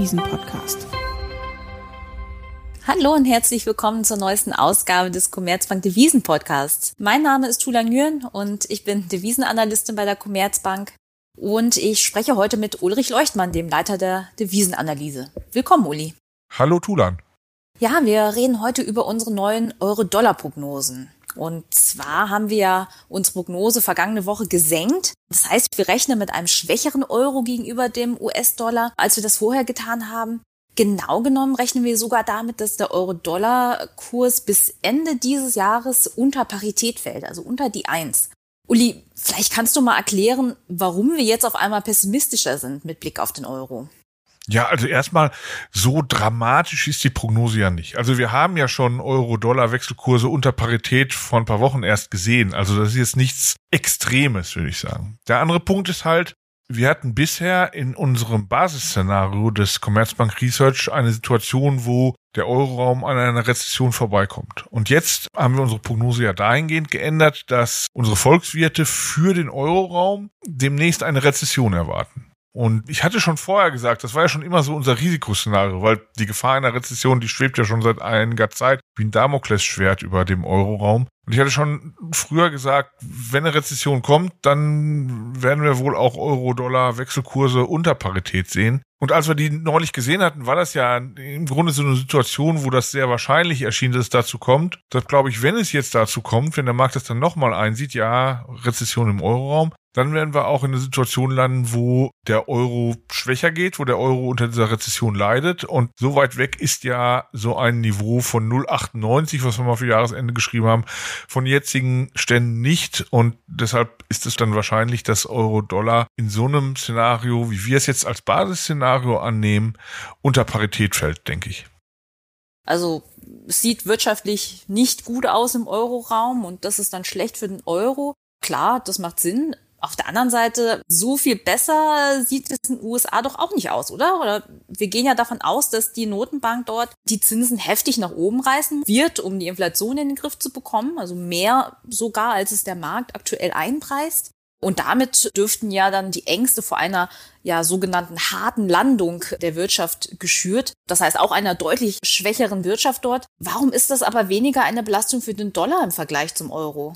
Devisen-Podcast. Hallo und herzlich willkommen zur neuesten Ausgabe des Commerzbank Devisen Podcasts. Mein Name ist Tula Nguyen und ich bin Devisenanalystin bei der Commerzbank. Und ich spreche heute mit Ulrich Leuchtmann, dem Leiter der Devisenanalyse. Willkommen, Uli. Hallo, Tulan. Ja, wir reden heute über unsere neuen Euro-Dollar-Prognosen. Und zwar haben wir ja unsere Prognose vergangene Woche gesenkt. Das heißt, wir rechnen mit einem schwächeren Euro gegenüber dem US-Dollar, als wir das vorher getan haben. Genau genommen rechnen wir sogar damit, dass der Euro-Dollar-Kurs bis Ende dieses Jahres unter Parität fällt, also unter die Eins. Uli, vielleicht kannst du mal erklären, warum wir jetzt auf einmal pessimistischer sind mit Blick auf den Euro. Ja, also erstmal so dramatisch ist die Prognose ja nicht. Also wir haben ja schon Euro-Dollar-Wechselkurse unter Parität vor ein paar Wochen erst gesehen. Also das ist jetzt nichts Extremes, würde ich sagen. Der andere Punkt ist halt, wir hatten bisher in unserem Basisszenario des Commerzbank Research eine Situation, wo der Euroraum an einer Rezession vorbeikommt. Und jetzt haben wir unsere Prognose ja dahingehend geändert, dass unsere Volkswirte für den Euroraum demnächst eine Rezession erwarten. Und ich hatte schon vorher gesagt, das war ja schon immer so unser Risikoszenario, weil die Gefahr einer Rezession, die schwebt ja schon seit einiger Zeit wie ein Damoklesschwert über dem Euroraum. Und ich hatte schon früher gesagt, wenn eine Rezession kommt, dann werden wir wohl auch Euro-Dollar-Wechselkurse unter Parität sehen. Und als wir die neulich gesehen hatten, war das ja im Grunde so eine Situation, wo das sehr wahrscheinlich erschien, dass es dazu kommt. Das glaube ich, wenn es jetzt dazu kommt, wenn der Markt das dann nochmal einsieht, ja, Rezession im Euroraum, dann werden wir auch in eine Situation landen, wo der Euro schwächer geht, wo der Euro unter dieser Rezession leidet. Und so weit weg ist ja so ein Niveau von 0,98, was wir mal für Jahresende geschrieben haben, von jetzigen Ständen nicht. Und deshalb ist es dann wahrscheinlich, dass Euro-Dollar in so einem Szenario, wie wir es jetzt als Basisszenario annehmen, unter Parität fällt, denke ich. Also es sieht wirtschaftlich nicht gut aus im Euroraum und das ist dann schlecht für den Euro. Klar, das macht Sinn, auf der anderen Seite, so viel besser sieht es in den USA doch auch nicht aus, oder? Oder wir gehen ja davon aus, dass die Notenbank dort die Zinsen heftig nach oben reißen wird, um die Inflation in den Griff zu bekommen. Also mehr sogar, als es der Markt aktuell einpreist. Und damit dürften ja dann die Ängste vor einer ja sogenannten harten Landung der Wirtschaft geschürt. Das heißt auch einer deutlich schwächeren Wirtschaft dort. Warum ist das aber weniger eine Belastung für den Dollar im Vergleich zum Euro?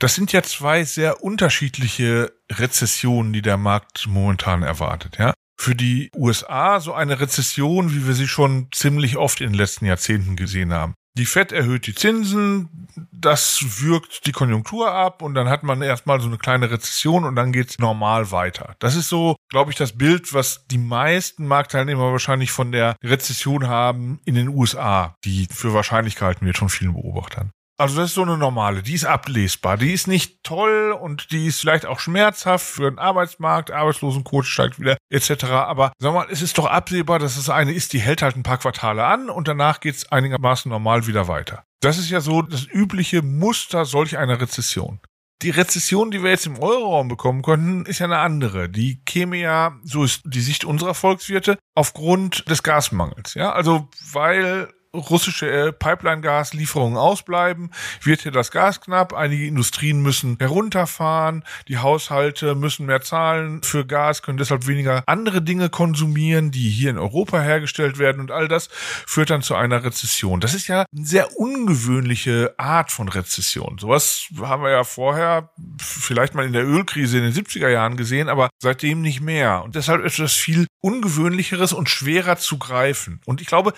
Das sind ja zwei sehr unterschiedliche Rezessionen, die der Markt momentan erwartet, ja. Für die USA so eine Rezession, wie wir sie schon ziemlich oft in den letzten Jahrzehnten gesehen haben. Die Fed erhöht die Zinsen, das wirkt die Konjunktur ab und dann hat man erstmal so eine kleine Rezession und dann geht's normal weiter. Das ist so, glaube ich, das Bild, was die meisten Marktteilnehmer wahrscheinlich von der Rezession haben in den USA, die für wahrscheinlich gehalten wird von vielen Beobachtern. Also das ist so eine normale, die ist ablesbar, die ist nicht toll und die ist vielleicht auch schmerzhaft für den Arbeitsmarkt, Arbeitslosenquote steigt wieder etc. Aber sag mal, es ist doch absehbar, dass es eine ist, die hält halt ein paar Quartale an und danach geht's einigermaßen normal wieder weiter. Das ist ja so das übliche Muster solch einer Rezession. Die Rezession, die wir jetzt im Euroraum bekommen könnten, ist ja eine andere. Die käme ja, so ist die Sicht unserer Volkswirte, aufgrund des Gasmangels. Ja, also weil russische äh, Pipeline-Gaslieferungen ausbleiben, wird hier das Gas knapp. Einige Industrien müssen herunterfahren, die Haushalte müssen mehr zahlen für Gas, können deshalb weniger andere Dinge konsumieren, die hier in Europa hergestellt werden und all das führt dann zu einer Rezession. Das ist ja eine sehr ungewöhnliche Art von Rezession. Sowas haben wir ja vorher vielleicht mal in der Ölkrise in den 70er Jahren gesehen, aber seitdem nicht mehr. Und deshalb ist das viel ungewöhnlicheres und schwerer zu greifen. Und ich glaube,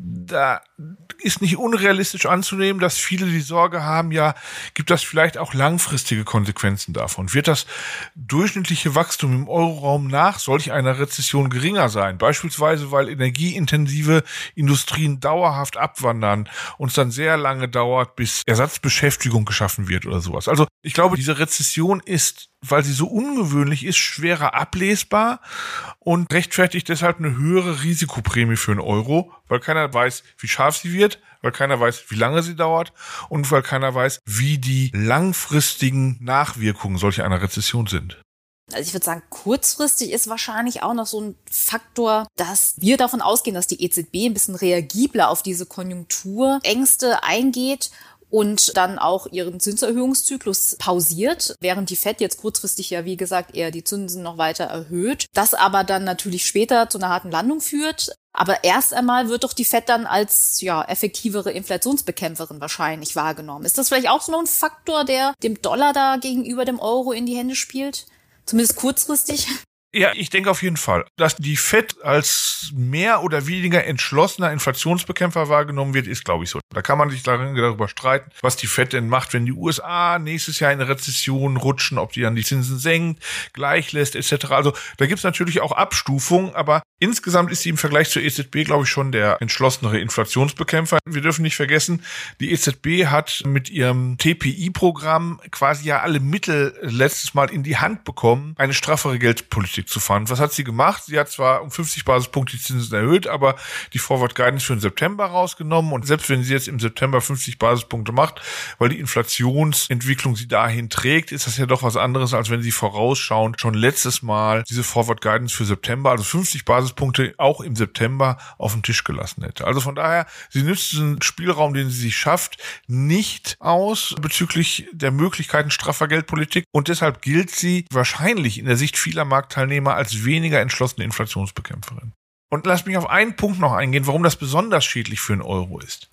da ist nicht unrealistisch anzunehmen, dass viele die Sorge haben, ja, gibt das vielleicht auch langfristige Konsequenzen davon? Wird das durchschnittliche Wachstum im Euroraum nach solch einer Rezession geringer sein? Beispielsweise, weil energieintensive Industrien dauerhaft abwandern und es dann sehr lange dauert, bis Ersatzbeschäftigung geschaffen wird oder sowas. Also ich glaube, diese Rezession ist weil sie so ungewöhnlich ist, schwerer ablesbar und rechtfertigt deshalb eine höhere Risikoprämie für einen Euro, weil keiner weiß, wie scharf sie wird, weil keiner weiß, wie lange sie dauert und weil keiner weiß, wie die langfristigen Nachwirkungen solcher einer Rezession sind. Also ich würde sagen, kurzfristig ist wahrscheinlich auch noch so ein Faktor, dass wir davon ausgehen, dass die EZB ein bisschen reagibler auf diese Konjunkturängste eingeht und dann auch ihren Zinserhöhungszyklus pausiert, während die Fed jetzt kurzfristig ja, wie gesagt, eher die Zinsen noch weiter erhöht. Das aber dann natürlich später zu einer harten Landung führt. Aber erst einmal wird doch die Fed dann als ja effektivere Inflationsbekämpferin wahrscheinlich wahrgenommen. Ist das vielleicht auch so ein Faktor, der dem Dollar da gegenüber dem Euro in die Hände spielt? Zumindest kurzfristig? Ja, ich denke auf jeden Fall, dass die Fed als mehr oder weniger entschlossener Inflationsbekämpfer wahrgenommen wird, ist, glaube ich, so. Da kann man sich darüber streiten, was die Fed denn macht, wenn die USA nächstes Jahr in eine Rezession rutschen, ob die dann die Zinsen senkt, gleich lässt, etc. Also da gibt's natürlich auch Abstufungen, aber insgesamt ist sie im Vergleich zur EZB, glaube ich, schon der entschlossenere Inflationsbekämpfer. Wir dürfen nicht vergessen, die EZB hat mit ihrem TPI-Programm quasi ja alle Mittel letztes Mal in die Hand bekommen, eine straffere Geldpolitik Politik zu fahren. Was hat sie gemacht? Sie hat zwar um 50 Basispunkte die Zinsen erhöht, aber die Forward Guidance für den September rausgenommen. Und selbst wenn sie jetzt im September 50 Basispunkte macht, weil die Inflationsentwicklung sie dahin trägt, ist das ja doch was anderes, als wenn sie vorausschauend schon letztes Mal diese Forward Guidance für September, also 50 Basispunkte auch im September auf den Tisch gelassen hätte. Also von daher, sie nützt diesen Spielraum, den sie sich schafft, nicht aus bezüglich der Möglichkeiten straffer Geldpolitik. Und deshalb gilt sie wahrscheinlich in der Sicht vieler Marktteilnehmer Teilnehmer als weniger entschlossene Inflationsbekämpferin. Und lass mich auf einen Punkt noch eingehen, warum das besonders schädlich für einen Euro ist.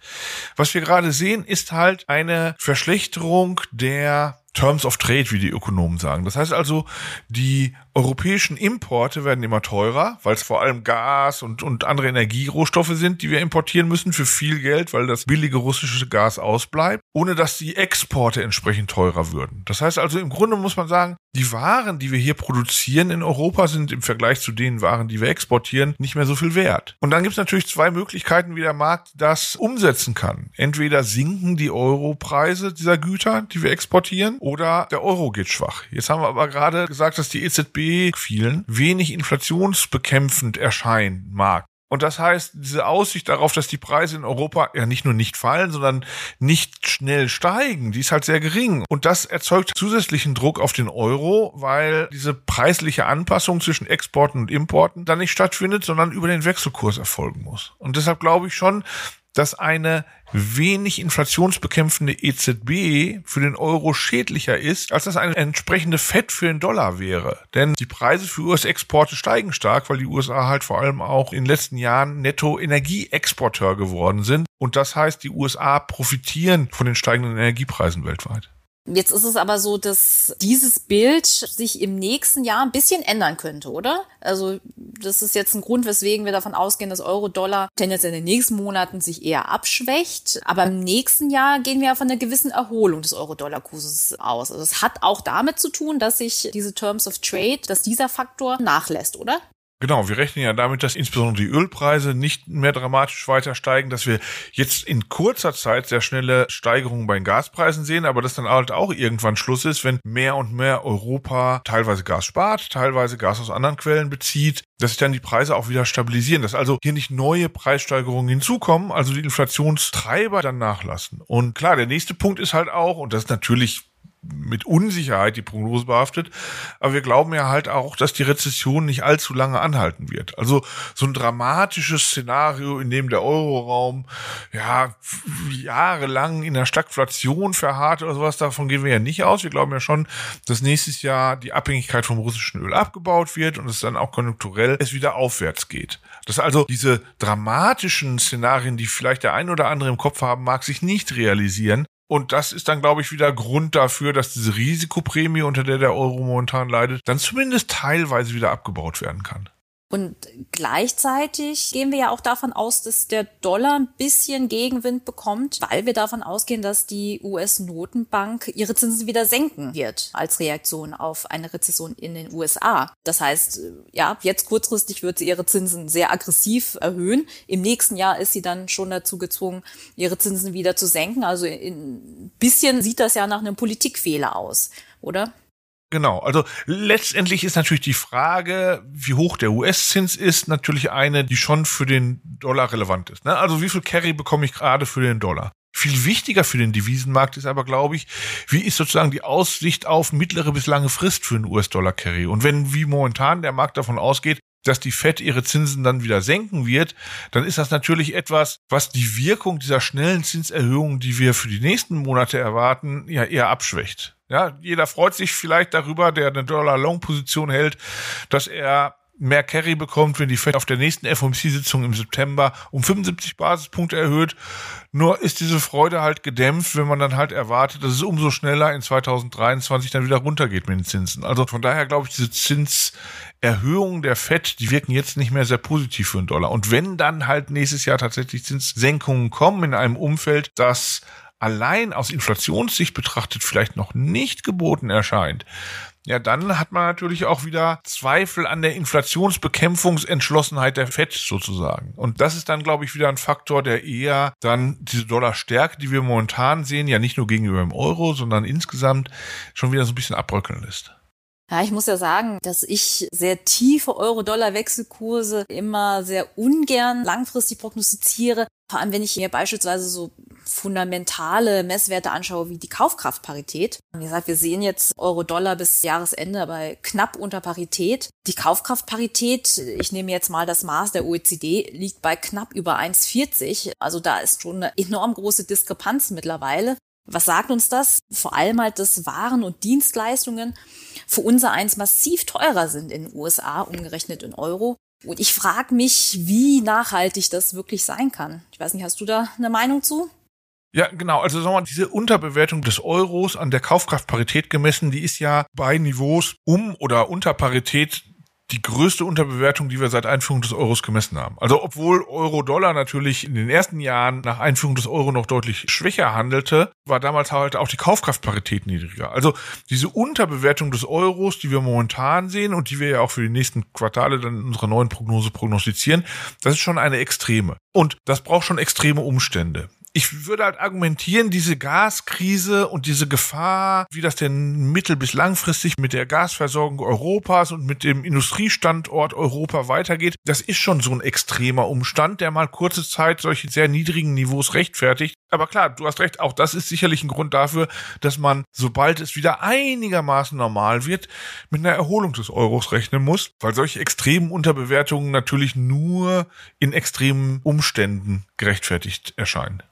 Was wir gerade sehen, ist halt eine Verschlechterung der Terms of Trade, wie die Ökonomen sagen. Das heißt also, die europäischen Importe werden immer teurer, weil es vor allem Gas und, und andere Energierohstoffe sind, die wir importieren müssen für viel Geld, weil das billige russische Gas ausbleibt, ohne dass die Exporte entsprechend teurer würden. Das heißt also, im Grunde muss man sagen, die Waren, die wir hier produzieren in Europa, sind im Vergleich zu den Waren, die wir exportieren, nicht mehr so viel wert. Und dann gibt es natürlich zwei Möglichkeiten, wie der Markt das umsetzen kann. Entweder sinken die Europreise dieser Güter, die wir exportieren, oder der Euro geht schwach. Jetzt haben wir aber gerade gesagt, dass die EZB vielen wenig inflationsbekämpfend erscheinen mag. Und das heißt, diese Aussicht darauf, dass die Preise in Europa ja nicht nur nicht fallen, sondern nicht schnell steigen, die ist halt sehr gering. Und das erzeugt zusätzlichen Druck auf den Euro, weil diese preisliche Anpassung zwischen Exporten und Importen dann nicht stattfindet, sondern über den Wechselkurs erfolgen muss. Und deshalb glaube ich schon, dass eine wenig inflationsbekämpfende EZB für den Euro schädlicher ist, als das eine entsprechende Fett für den Dollar wäre. Denn die Preise für US-Exporte steigen stark, weil die USA halt vor allem auch in den letzten Jahren netto Energieexporteur geworden sind. Und das heißt, die USA profitieren von den steigenden Energiepreisen weltweit. Jetzt ist es aber so, dass dieses Bild sich im nächsten Jahr ein bisschen ändern könnte, oder? Also das ist jetzt ein Grund, weswegen wir davon ausgehen, dass Euro-Dollar tendenziell in den nächsten Monaten sich eher abschwächt. Aber im nächsten Jahr gehen wir ja von einer gewissen Erholung des Euro-Dollar-Kurses aus. Also es hat auch damit zu tun, dass sich diese Terms of Trade, dass dieser Faktor nachlässt, oder? Genau, wir rechnen ja damit, dass insbesondere die Ölpreise nicht mehr dramatisch weiter steigen, dass wir jetzt in kurzer Zeit sehr schnelle Steigerungen bei den Gaspreisen sehen, aber dass dann halt auch irgendwann Schluss ist, wenn mehr und mehr Europa teilweise Gas spart, teilweise Gas aus anderen Quellen bezieht, dass sich dann die Preise auch wieder stabilisieren, dass also hier nicht neue Preissteigerungen hinzukommen, also die Inflationstreiber dann nachlassen. Und klar, der nächste Punkt ist halt auch, und das ist natürlich mit Unsicherheit die Prognose behaftet. Aber wir glauben ja halt auch, dass die Rezession nicht allzu lange anhalten wird. Also so ein dramatisches Szenario, in dem der Euroraum ja jahrelang in der Stagflation verharrt oder sowas, davon gehen wir ja nicht aus. Wir glauben ja schon, dass nächstes Jahr die Abhängigkeit vom russischen Öl abgebaut wird und es dann auch konjunkturell es wieder aufwärts geht. Dass also diese dramatischen Szenarien, die vielleicht der ein oder andere im Kopf haben mag, sich nicht realisieren, und das ist dann, glaube ich, wieder Grund dafür, dass diese Risikoprämie, unter der der Euro momentan leidet, dann zumindest teilweise wieder abgebaut werden kann. Und gleichzeitig gehen wir ja auch davon aus, dass der Dollar ein bisschen Gegenwind bekommt, weil wir davon ausgehen, dass die US-Notenbank ihre Zinsen wieder senken wird als Reaktion auf eine Rezession in den USA. Das heißt, ja, jetzt kurzfristig wird sie ihre Zinsen sehr aggressiv erhöhen. Im nächsten Jahr ist sie dann schon dazu gezwungen, ihre Zinsen wieder zu senken. Also ein bisschen sieht das ja nach einem Politikfehler aus, oder? Genau, also letztendlich ist natürlich die Frage, wie hoch der US-Zins ist, natürlich eine, die schon für den Dollar relevant ist. Ne? Also wie viel Carry bekomme ich gerade für den Dollar? Viel wichtiger für den Devisenmarkt ist aber, glaube ich, wie ist sozusagen die Aussicht auf mittlere bis lange Frist für den US-Dollar-Carry? Und wenn wie momentan der Markt davon ausgeht, dass die Fed ihre Zinsen dann wieder senken wird, dann ist das natürlich etwas, was die Wirkung dieser schnellen Zinserhöhungen, die wir für die nächsten Monate erwarten, ja eher abschwächt. Ja, jeder freut sich vielleicht darüber, der eine Dollar-Long-Position hält, dass er mehr Carry bekommt, wenn die Fed auf der nächsten FOMC-Sitzung im September um 75 Basispunkte erhöht. Nur ist diese Freude halt gedämpft, wenn man dann halt erwartet, dass es umso schneller in 2023 dann wieder runtergeht mit den Zinsen. Also von daher glaube ich, diese Zinserhöhungen der Fed, die wirken jetzt nicht mehr sehr positiv für den Dollar. Und wenn dann halt nächstes Jahr tatsächlich Zinssenkungen kommen in einem Umfeld, das allein aus Inflationssicht betrachtet vielleicht noch nicht geboten erscheint, ja, dann hat man natürlich auch wieder Zweifel an der Inflationsbekämpfungsentschlossenheit der FED sozusagen. Und das ist dann, glaube ich, wieder ein Faktor, der eher dann diese Dollarstärke, die wir momentan sehen, ja nicht nur gegenüber dem Euro, sondern insgesamt schon wieder so ein bisschen abbröckeln lässt. Ja, ich muss ja sagen, dass ich sehr tiefe Euro-Dollar-Wechselkurse immer sehr ungern langfristig prognostiziere. Vor allem, wenn ich mir beispielsweise so fundamentale Messwerte anschaue, wie die Kaufkraftparität. Wie gesagt, wir sehen jetzt Euro-Dollar bis Jahresende bei knapp unter Parität. Die Kaufkraftparität, ich nehme jetzt mal das Maß der OECD, liegt bei knapp über 1,40. Also da ist schon eine enorm große Diskrepanz mittlerweile. Was sagt uns das? Vor allem halt, dass Waren und Dienstleistungen für unser eins massiv teurer sind in den USA, umgerechnet in Euro. Und ich frage mich, wie nachhaltig das wirklich sein kann. Ich weiß nicht, hast du da eine Meinung zu? Ja, genau. Also sagen wir mal, diese Unterbewertung des Euros an der Kaufkraftparität gemessen, die ist ja bei Niveaus um oder unter Parität die größte Unterbewertung, die wir seit Einführung des Euros gemessen haben. Also obwohl Euro-Dollar natürlich in den ersten Jahren nach Einführung des Euro noch deutlich schwächer handelte, war damals halt auch die Kaufkraftparität niedriger. Also diese Unterbewertung des Euros, die wir momentan sehen und die wir ja auch für die nächsten Quartale dann in unserer neuen Prognose prognostizieren, das ist schon eine extreme. Und das braucht schon extreme Umstände ich würde halt argumentieren, diese Gaskrise und diese Gefahr, wie das denn mittel- bis langfristig mit der Gasversorgung Europas und mit dem Industriestandort Europa weitergeht, das ist schon so ein extremer Umstand, der mal kurze Zeit solche sehr niedrigen Niveaus rechtfertigt. Aber klar, du hast recht, auch das ist sicherlich ein Grund dafür, dass man, sobald es wieder einigermaßen normal wird, mit einer Erholung des Euros rechnen muss, weil solche extremen Unterbewertungen natürlich nur in extremen Umständen gerechtfertigt erscheinen.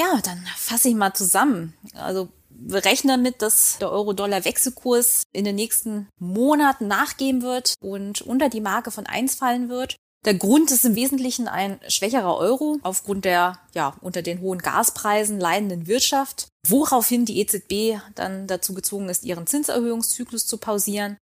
Ja, dann fasse ich mal zusammen. Also wir rechnen damit, dass der Euro-Dollar-Wechselkurs in den nächsten Monaten nachgeben wird und unter die Marke von 1 fallen wird. Der Grund ist im Wesentlichen ein schwächerer Euro aufgrund der ja unter den hohen Gaspreisen leidenden Wirtschaft, woraufhin die EZB dann dazu gezwungen ist, ihren Zinserhöhungszyklus zu pausieren.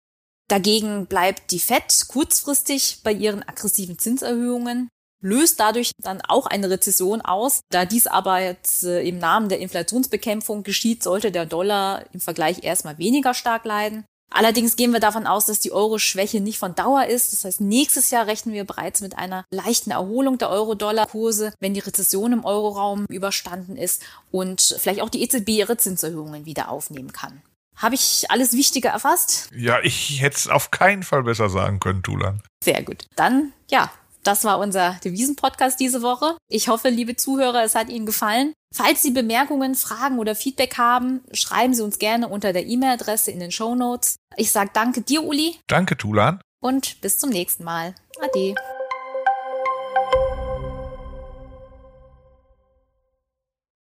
Dagegen bleibt die Fed kurzfristig bei ihren aggressiven Zinserhöhungen löst dadurch dann auch eine Rezession aus. Da dies aber jetzt äh, im Namen der Inflationsbekämpfung geschieht, sollte der Dollar im Vergleich erstmal weniger stark leiden. Allerdings gehen wir davon aus, dass die Euro-Schwäche nicht von Dauer ist. Das heißt, nächstes Jahr rechnen wir bereits mit einer leichten Erholung der Euro-Dollar-Kurse, wenn die Rezession im Euroraum überstanden ist und vielleicht auch die EZB ihre Zinserhöhungen wieder aufnehmen kann. Habe ich alles Wichtige erfasst? Ja, ich hätte es auf keinen Fall besser sagen können, Tulan. Sehr gut. Dann, ja, das war unser Devisen-Podcast diese Woche. Ich hoffe, liebe Zuhörer, es hat Ihnen gefallen. Falls Sie Bemerkungen, Fragen oder Feedback haben, schreiben Sie uns gerne unter der E-Mail-Adresse in den Show Notes. Ich sage danke dir, Uli. Danke, Tulan. Und bis zum nächsten Mal. Ade.